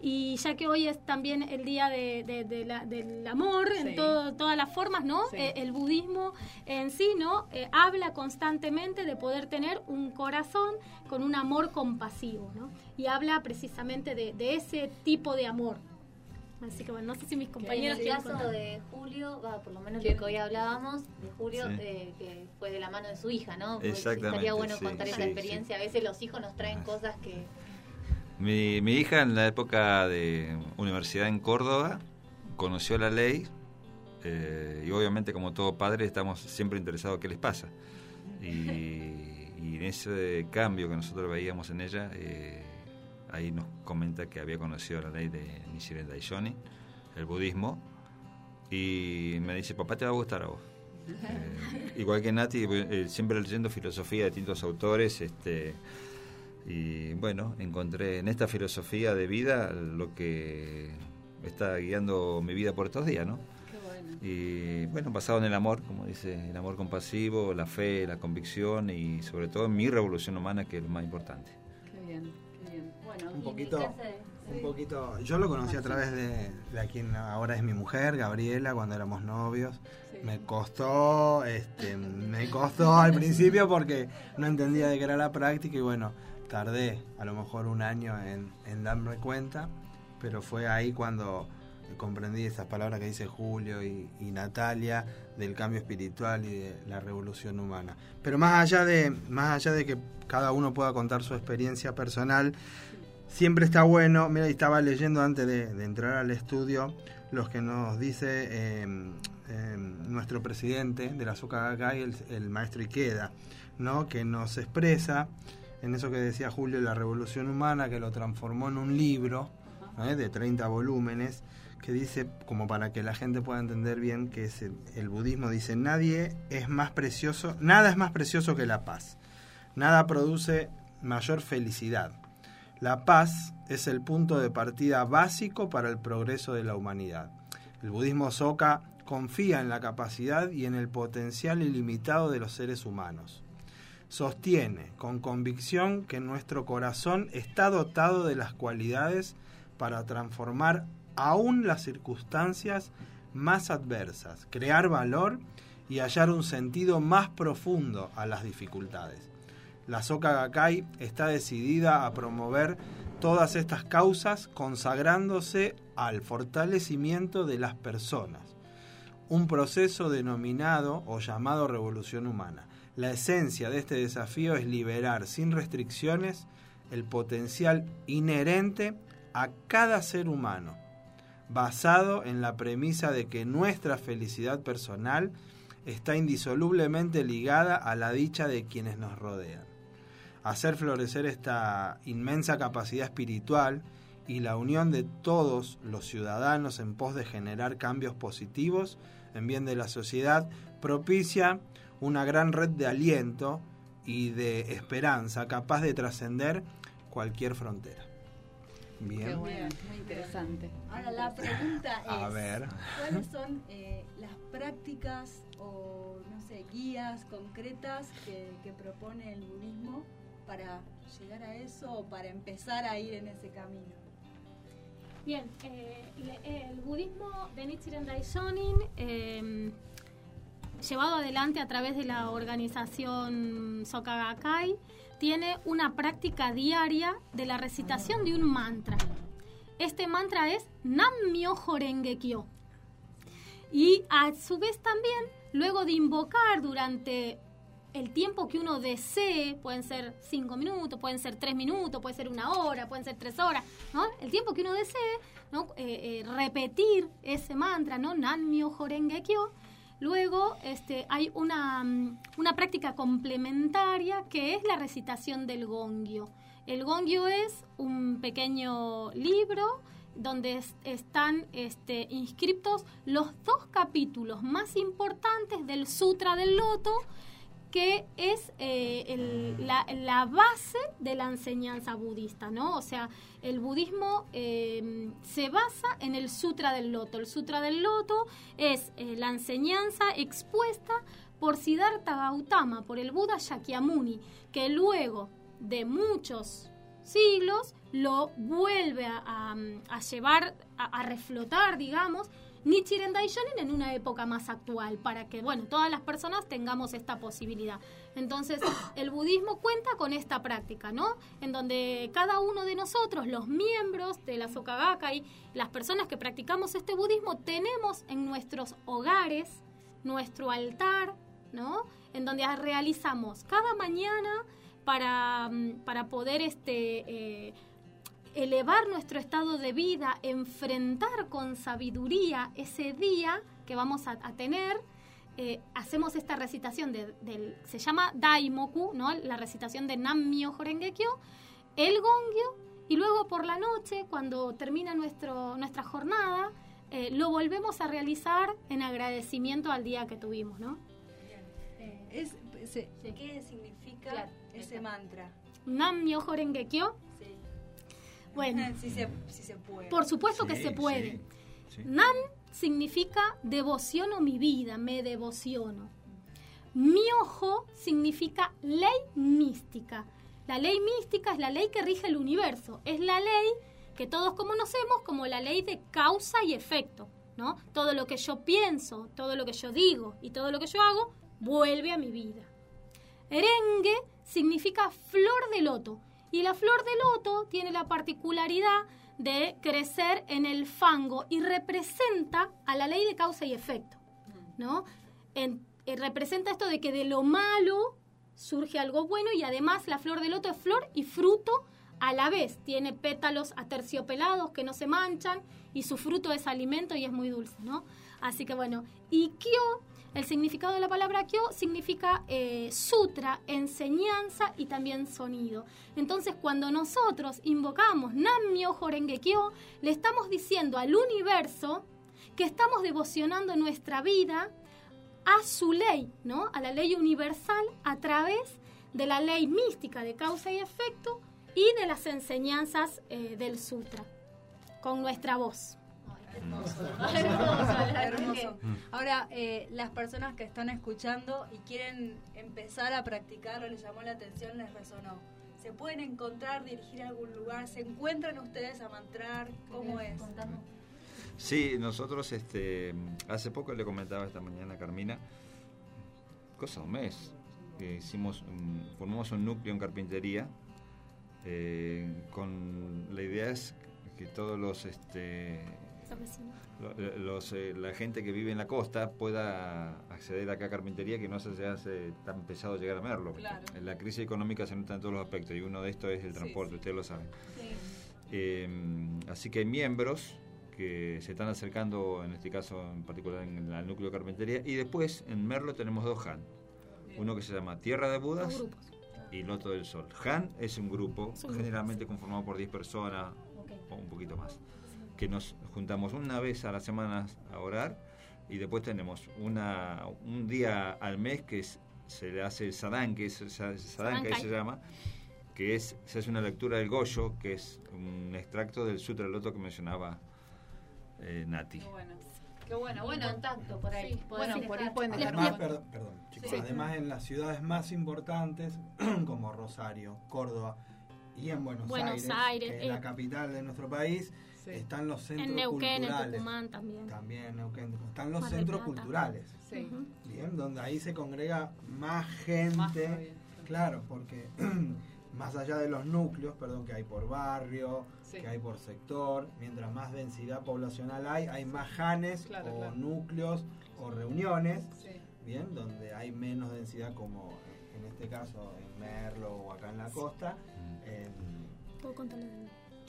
y ya que hoy es también el día de, del amor en todo, todas las formas, ¿no? Eh, el budismo en sí, ¿no? Eh, habla constantemente de poder tener un corazón con un amor compasivo, ¿no? Y habla precisamente de, de ese tipo de amor. Así que bueno, no sé si mis compañeros... En el caso de Julio, por lo menos lo que hoy hablábamos, de Julio, eh, que fue de la mano de su hija, ¿no? Exactamente. Estaría bueno contar esa experiencia. A veces los hijos nos traen cosas que... Mi, mi hija en la época de universidad en Córdoba conoció la ley eh, y obviamente como todo padre estamos siempre interesados en qué les pasa. Y, y en ese cambio que nosotros veíamos en ella, eh, ahí nos comenta que había conocido la ley de Nichiren Daishonin, el budismo, y me dice, papá, te va a gustar a vos. Eh, igual que Nati, eh, siempre leyendo filosofía de distintos autores, este, y bueno, encontré en esta filosofía de vida lo que está guiando mi vida por estos días, ¿no? Y bueno, basado en el amor, como dice, el amor compasivo, la fe, la convicción y sobre todo en mi revolución humana, que es lo más importante. Un poquito, un poquito, yo lo conocí a través de, de quien ahora es mi mujer, Gabriela, cuando éramos novios. Me costó, este, me costó al principio porque no entendía de qué era la práctica y bueno, tardé a lo mejor un año en, en darme cuenta, pero fue ahí cuando comprendí esas palabras que dice Julio y, Natalia del cambio espiritual y de la revolución humana. Pero más allá de, más allá de que cada uno pueda contar su experiencia personal, siempre está bueno, mira, estaba leyendo antes de, entrar al estudio los que nos dice em, em, nuestro presidente de la Azúcar el, el maestro Ikeda, ¿no? que nos expresa en eso que decía Julio, la revolución humana, que lo transformó en un libro de 30 volúmenes, que dice, como para que la gente pueda entender bien, que es el, budismo dice, nadie es más precioso, nada es más precioso que la paz. Nada produce mayor felicidad. La paz es el punto de partida básico para el progreso de la humanidad. El budismo Soka confía en la capacidad y en el potencial ilimitado de los seres humanos. Sostiene con convicción que nuestro corazón está dotado de las cualidades para transformar aún las circunstancias más adversas, crear valor y hallar un sentido más profundo a las dificultades. La Soka Gakkai está decidida a promover todas estas causas consagrándose al fortalecimiento de las personas, un proceso denominado o llamado revolución humana. La esencia de este desafío es liberar sin restricciones el potencial inherente a cada ser humano basado en la premisa de que nuestra felicidad personal está indisolublemente ligada a la dicha de quienes nos rodean. Hacer florecer esta inmensa capacidad espiritual y la unión de todos los ciudadanos en pos de generar cambios positivos en bien de la sociedad propicia una gran red de aliento y de esperanza capaz de trascender cualquier frontera. Bien. Qué bueno, muy interesante. Ahora la pregunta es, ¿cuáles son eh, las prácticas o, no sé, guías concretas que, propone el budismo para llegar a eso o para empezar a ir en ese camino? Bien, eh, el budismo de Nichiren Daishonin, em, llevado adelante a través de la organización Soka Gakkai, tiene una práctica diaria de la recitación de un mantra. Este mantra es Nam-myoho Kyo. Y a su vez también, luego de invocar durante el tiempo que uno desee, pueden ser cinco minutos, pueden ser tres minutos, puede ser una hora, pueden ser tres horas, ¿no? El tiempo que uno desee, ¿no? Eh, eh, repetir ese mantra, ¿no? Nam Myoho Kyo Luego este, hay una, mm, una, práctica complementaria que es la recitación del gongyo. El gongyo es un pequeño libro donde están este, inscriptos los dos capítulos más importantes del Sutra del Loto que es eh, la, base de la enseñanza budista, ¿no? O sea, el budismo em, se basa en el Sutra del Loto. El Sutra del Loto es eh, la enseñanza expuesta por Siddhartha Gautama, por el Buda Shakyamuni, que luego de muchos siglos lo vuelve a, llevar, a reflotar, digamos, Nichiren Daishonin en una época más actual, para que, bueno, todas las personas tengamos esta posibilidad. Entonces, el budismo cuenta con esta práctica, ¿no? En donde cada uno de nosotros, los miembros de la Sokagaka y las personas que practicamos este budismo, tenemos en nuestros hogares nuestro altar, ¿no? En donde realizamos cada mañana para, mm, para poder este, eh, elevar nuestro estado de vida, enfrentar con sabiduría ese día que vamos a, tener, eh, hacemos esta recitación del, se llama Daimoku, ¿no? La recitación de Nammyo Horengekyo, el gongyo, y luego por la noche, cuando termina nuestro, nuestra jornada, eh, lo volvemos a realizar en agradecimiento al día que tuvimos, ¿no? Eh, ¿Qué significa ese mantra? Nammyo Horengekyo bueno, se, puede. Por supuesto que se puede. Nam significa devociono mi vida, me devociono. Mi ojo significa ley mística. La ley mística es la ley que rige el universo. Es la ley que todos conocemos como la ley de causa y efecto. ¿no? Todo lo que yo pienso, todo lo que yo digo y todo lo que yo hago vuelve a mi vida. Erengue significa flor de loto y la flor de loto tiene la particularidad de crecer en el fango y representa a la ley de causa y efecto, ¿no? Eh, representa esto de que de lo malo surge algo bueno y además la flor de loto es flor y fruto a la vez. Tiene pétalos aterciopelados que no se manchan y su fruto es alimento y es muy dulce, ¿no? Así que bueno, y el significado de la palabra kyo significa eh, sutra, enseñanza y también sonido. Entonces, cuando nosotros invocamos Nam-myoho Horenge Kyo, le estamos diciendo al universo que estamos devocionando nuestra vida a su ley, ¿no? A la ley universal a través de la ley mística de causa y efecto y de las enseñanzas eh, del sutra, con nuestra voz. Hermoso. Ahora, eh, las personas que están escuchando y quieren empezar a practicar o les llamó la atención, les resonó. ¿Se pueden encontrar, dirigir a algún lugar? ¿Se encuentran ustedes a mantrar? ¿Cómo es? Sí, nosotros este, hace poco le comentaba esta mañana a Carmina, cosa un mes, que hicimos, formamos un núcleo en carpintería eh, con la idea es que todos los este, los, eh, la gente que vive en la costa pueda acceder acá a carpintería que no se hace tan pesado llegar a Merlo. La crisis económica se nota en todos los aspectos y uno de estos es el transporte, ustedes lo saben. Eh, así que hay miembros que se están acercando, en este caso en particular en el núcleo de carpintería, y después en Merlo tenemos dos Han. Uno que se llama Tierra de Budas y Loto del Sol. Han es un grupo generalmente conformado por 10 personas o un poquito más que nos juntamos una vez a la semana a orar y después tenemos una, un día al mes que se le hace el sadán, que es sadán que se llama, que es se hace una lectura del Goyo, que es un extracto del Sutra Loto que mencionaba eh, Nati. Qué bueno. Qué bueno, bueno, contacto por ahí. bueno, por ahí pueden dejar además, perdón, perdón chicos, además en las ciudades más importantes como Rosario, Córdoba y en Buenos, Aires, la eh. capital de nuestro país, están los centros en Neuquén, culturales. En Tucumán también. También Neuquén. Están los centros culturales. Sí. Bien, donde ahí se congrega más gente. claro, porque más allá de los núcleos, perdón, que hay por barrio, que hay por sector, mientras más densidad poblacional hay, hay más janes o núcleos o reuniones, bien, donde hay menos densidad como en este caso en Merlo o acá en la costa. En, ¿Puedo contarle?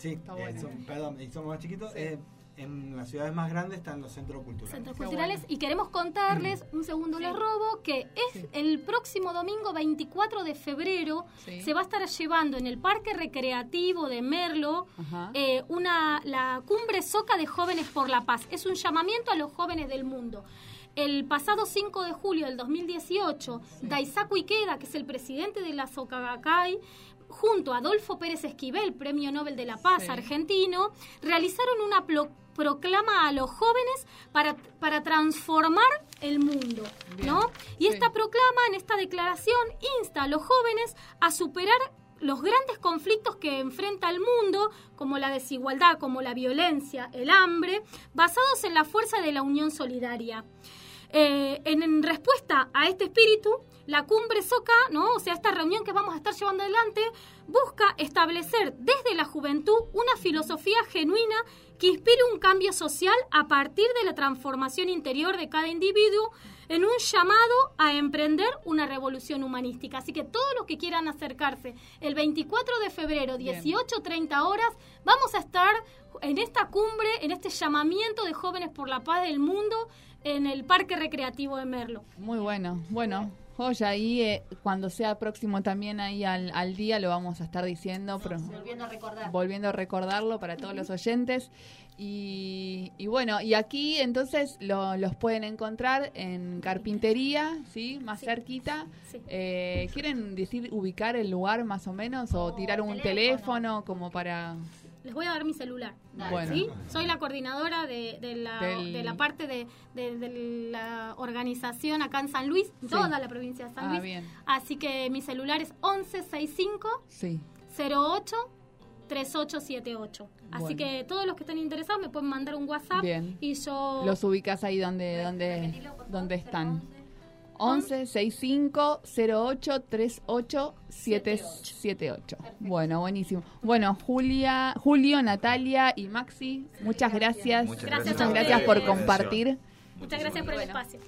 Sí, eh, perdón, y somos más chiquitos. Eh, en las ciudades más grandes están los centros culturales. Centros culturales y queremos contarles, un segundo les robo, que es el próximo domingo 24 de febrero se va a estar llevando en el Parque Recreativo de Merlo eh, una la Cumbre Soca de Jóvenes por la Paz. Es un llamamiento a los jóvenes del mundo. el pasado 5 de julio del 2018, Daisaku Ikeda, que es el presidente de la Sokagakai, junto a Adolfo Pérez Esquivel, Premio Nobel de la Paz argentino, realizaron una proclama a los jóvenes para, para transformar el mundo, ¿no? Y esta proclama, en esta declaración, insta a los jóvenes a superar los grandes conflictos que enfrenta el mundo, como la desigualdad, como la violencia, el hambre, basados en la fuerza de la unión solidaria. Eh, en, respuesta a este espíritu, la cumbre SOCA, ¿no? o sea, esta reunión que vamos a estar llevando adelante, busca establecer desde la juventud una filosofía genuina que inspire un cambio social a partir de la transformación interior de cada individuo en un llamado a emprender una revolución humanística. Así que todos los que quieran acercarse el 24 de febrero, 18.30 horas, vamos a estar en esta cumbre, en este llamamiento de jóvenes por la paz del mundo en el Parque Recreativo de Merlo. Muy bueno, bueno. Joya, ahí eh, cuando sea próximo también ahí al, día lo vamos a estar diciendo. volviendo a recordar. Volviendo a recordarlo para todos los oyentes. Y, bueno, y aquí entonces los pueden encontrar en carpintería, ¿sí? Más cerquita. Eh, ¿Quieren decir ubicar el lugar más o menos o tirar un teléfono. como para les voy a dar mi celular. ¿sí? Soy la coordinadora de, la, parte de, la organización acá en San Luis, toda la provincia de San ah, Luis. Así que mi celular es 1165 sí. 08 3878. Así que todos los que estén interesados me pueden mandar un WhatsApp y yo... Los ubicas ahí donde, donde, donde están. 11 65 08 38 778. Bueno, buenísimo. Bueno, Julia, Julio, Natalia y Maxi, muchas gracias. Muchas gracias, muchas gracias por compartir. Muchas gracias por el espacio.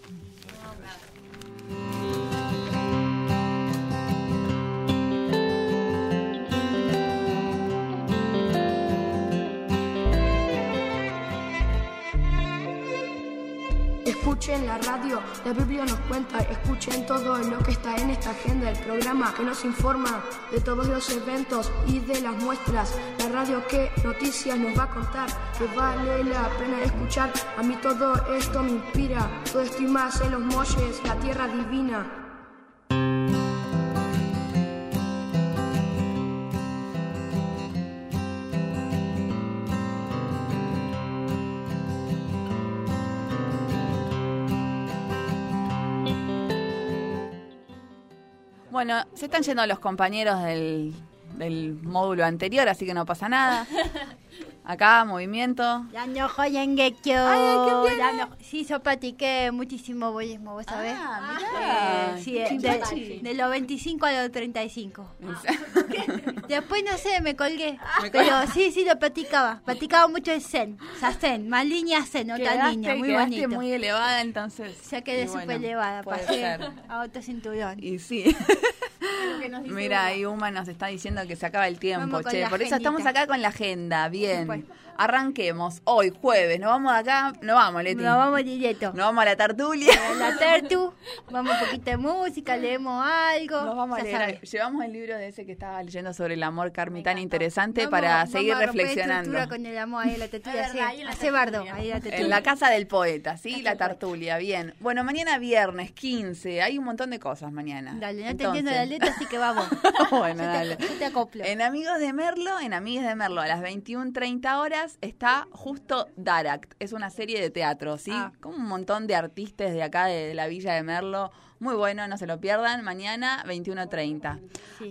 Escuchen la radio, la Biblia nos cuenta, escuchen todo lo que está en esta agenda, el programa que nos informa de todos los eventos y de las muestras, la radio que noticias nos va a contar, que vale la pena escuchar, a mí todo esto me inspira, todo esto y más en los molles, la tierra divina. Bueno, se están yendo los compañeros del, del módulo anterior, así que no pasa nada. Acá, movimiento. Año Joyengecho. Ay, qué bien. Sí, yo practiqué muchísimo boyismo, ¿vos sabés? Ah, mira. Eh, sí, de, de, los 25 a los 35. Ah, Después, no sé, me colgué. Pero sí, sí, lo practicaba. Practicaba mucho el Zen. O sea, Zen, más línea Zen, otra línea. Muy bonito. muy elevada, entonces. Ya quedé súper elevada. Pasé a otro cinturón. Y sí. Mira, ahí Uma nos está diciendo que se acaba el tiempo, che. Por eso estamos acá con la agenda. Bien. Arranquemos. Hoy, jueves. Nos vamos acá. No vamos, Leti. Nos vamos directo. Nos vamos a la tertulia. A la tertu. Vamos un poquito de música, leemos algo. Nos vamos a leer. Llevamos el libro de ese que estaba leyendo sobre el amor, Carmi, tan interesante para seguir reflexionando. con el amor ahí la tertulia. Hace bardo. En la casa del poeta, ¿sí? La tertulia. Bien. Bueno, mañana viernes 15. Hay un montón de cosas mañana. Dale, no te entiendo la letra, así que vamos. bueno, dale. Te, te acoplo. En Amigos de Merlo, en Amigos de Merlo, a las 21.30 horas está justo Daract. Es una serie de teatro, ¿sí? Ah. Con un montón de artistas de acá, de la Villa de Merlo muy bueno, no se lo pierdan. Mañana 21.30.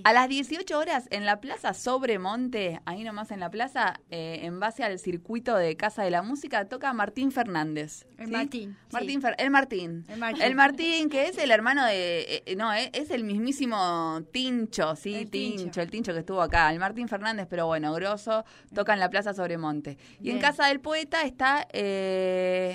A las 18 horas en la Plaza Sobremonte, ahí nomás en la plaza, eh, en base al circuito de Casa de la Música, toca Martín Fernández. El Martín. Martín el Martín. El Martín. que es el hermano de. Eh, no, eh, es el mismísimo Tincho, ¿sí? El tincho, el Tincho que estuvo acá. El Martín Fernández, pero bueno, grosso, toca en la Plaza Sobremonte. Y en Casa del Poeta está.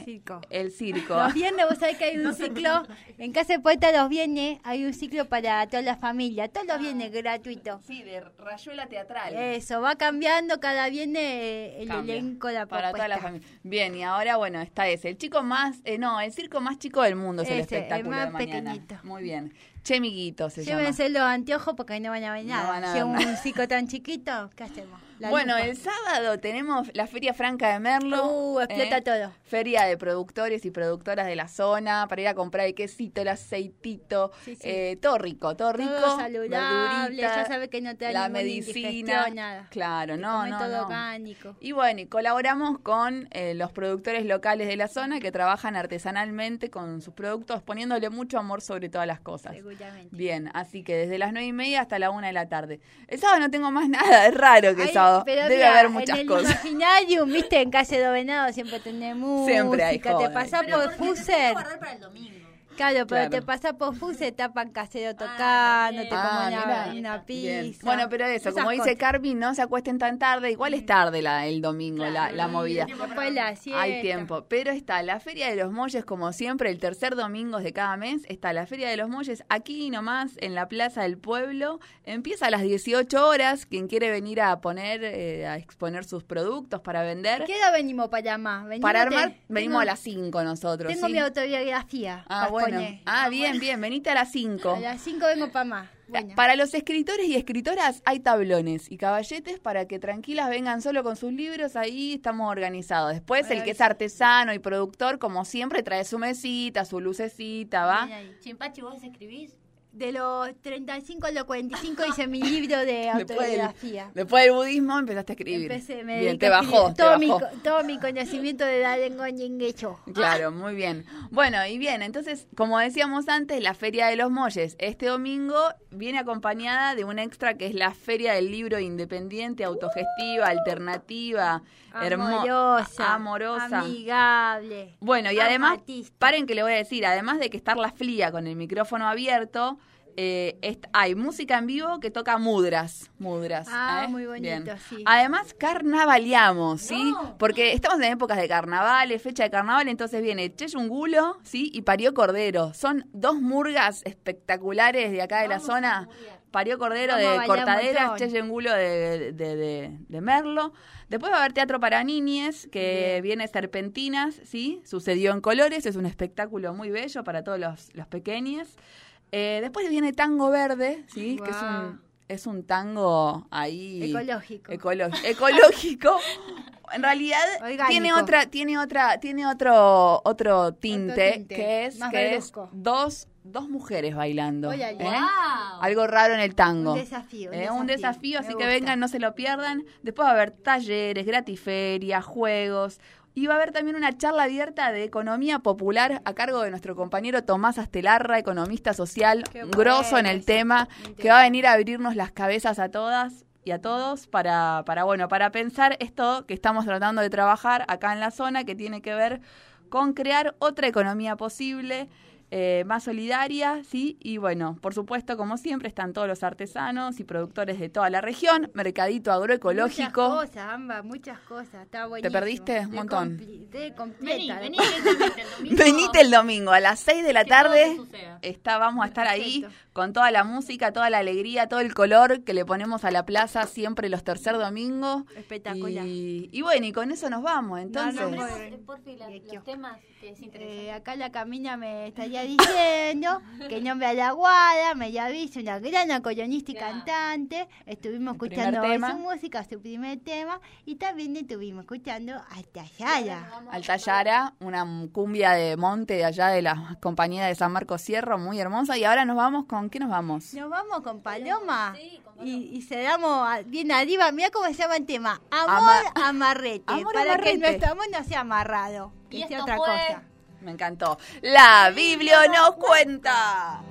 circo. El circo. Los viernes, vos sabés que hay un ciclo. En Casa del Poeta los viene, hay un ciclo para toda la familia, todos los viernes gratuito. Sí, de rayuela teatral. Eso, va cambiando, cada viernes el elenco, la Para toda la familia. Bien, y ahora, bueno, está ese. El chico más, eh, no, el circo más chico del mundo es el espectáculo el más Pequeñito. Muy bien. Chemiguito se Llévense los anteojos porque ahí no van a ver nada. si es un circo tan chiquito, ¿qué hacemos? Bueno, el sábado tenemos la Feria Franca de Merlo. Uh, explota ¿eh? todo. Feria de productores y productoras de la zona para ir a comprar el quesito, el aceitito, Eh, todo rico, todo rico. Todo saludable, ya sabe que no te da la medicina, nada. Claro, no, no, todo orgánico. Y bueno, y colaboramos con eh, los productores locales de la zona que trabajan artesanalmente con sus productos, poniéndole mucho amor sobre todas las cosas. Seguramente. Bien, así que desde las nueve y media hasta la una de la tarde. El sábado no tengo más nada, es raro que el sábado. Debe haber muchas en el cosas. Imaginarium, viste, en calle de Venado siempre tenemos Siempre hay Te pasás por Fuser. para el domingo. Claro, pero te pasa por se tapan casero ah, tocando, te ah, como una, pizza. Bueno, pero eso, como dice Carmen, no se acuesten tan tarde. Igual es tarde la, el domingo, la, la, movida. Hay tiempo. Pero está la Feria de los Molles, como siempre, el tercer domingo de cada mes. Está la Feria de los Molles aquí nomás, en la Plaza del Pueblo. Empieza a las 18 horas. Quien quiere venir a poner, eh, a exponer sus productos para vender. ¿Qué hora venimos para allá más? para armar, venimos a las 5 nosotros. Tengo mi autobiografía. Ah, bueno. Ah, bien, bien, venite a las 5. A las 5 vengo para más. Para los escritores y escritoras hay tablones y caballetes para que tranquilas vengan solo con sus libros, ahí estamos organizados. Después el que es artesano y productor, como siempre, trae su mesita, su lucecita, ¿va? Chimpachi, ¿vos escribís? De los 35 a los 45 hice mi libro de autobiografía. Después del, budismo empezaste a escribir. Empecé, me bien, te bajó, todo, Mi, todo mi conocimiento de la lengua ñenguecho. Claro, muy bien. Bueno, y bien, entonces, como decíamos antes, la Feria de los Molles este domingo viene acompañada de un extra que es la Feria del Libro Independiente, Autogestiva, Alternativa, amorosa, amorosa, amigable. Bueno, y además, paren que le voy a decir, además de que estar la fría con el micrófono abierto, eh, hay música en vivo que toca mudras, mudras. Ah, ¿eh? muy bonito, sí. Además, carnavaleamos, ¿sí? Porque estamos en épocas de carnavales, fecha de carnaval, entonces viene Cheyungulo, ¿sí? Y Parió Cordero. Son dos murgas espectaculares de acá de la zona. Parió Cordero de Cortaderas, Cheyungulo de, de, de, Merlo. Después va a haber teatro para niñes, que viene Serpentinas, ¿sí? Sucedió en colores, es un espectáculo muy bello para todos los, los pequeños. Eh, después viene Tango Verde, ¿sí? Que es un, es un tango ahí... Ecológico. ecológico. en realidad tiene otra tiene otra tiene otro otro tinte, que es que es dos dos mujeres bailando ¿eh? algo raro en el tango un desafío un, ¿Eh? desafío, así que vengan no se lo pierdan después va a haber talleres gratiferia juegos y va a haber también una charla abierta de economía popular a cargo de nuestro compañero Tomás Astelarra, economista social, grosso en el tema, que va a venir a abrirnos las cabezas a todas y a todos para, para, bueno, para pensar esto que estamos tratando de trabajar acá en la zona, que tiene que ver con crear otra economía posible eh, más solidaria, ¿sí? Y bueno, por supuesto, como siempre, están todos los artesanos y productores de toda la región, mercadito agroecológico. Muchas cosas, ambas, muchas cosas, está buenísimo. ¿Te perdiste? Un montón. De completa. Vení, vení, Venite el domingo a las 6 de la tarde. Está, vamos a estar ahí con toda la música, toda la alegría, todo el color que le ponemos a la plaza siempre los tercer domingos. Espectacular. Y, bueno, y con eso nos vamos, entonces. No, los temas que eh, acá la camina me estaría diciendo que el nombre a la guada, me ya visto una gran acordeonista y cantante. Estuvimos escuchando su música, su primer tema, y también estuvimos escuchando Altayara. Altayara, una cumbia de monte de allá de la compañía de San Marcos Sierra, muy hermosa. Y ahora nos vamos con, ¿qué nos vamos? Nos vamos con Paloma. Y, y se damos bien arriba. Mira cómo se llama el tema. Amor amarrete. para que nuestro amor no sea amarrado. Que sea otra cosa. Me encantó. La Biblia nos cuenta.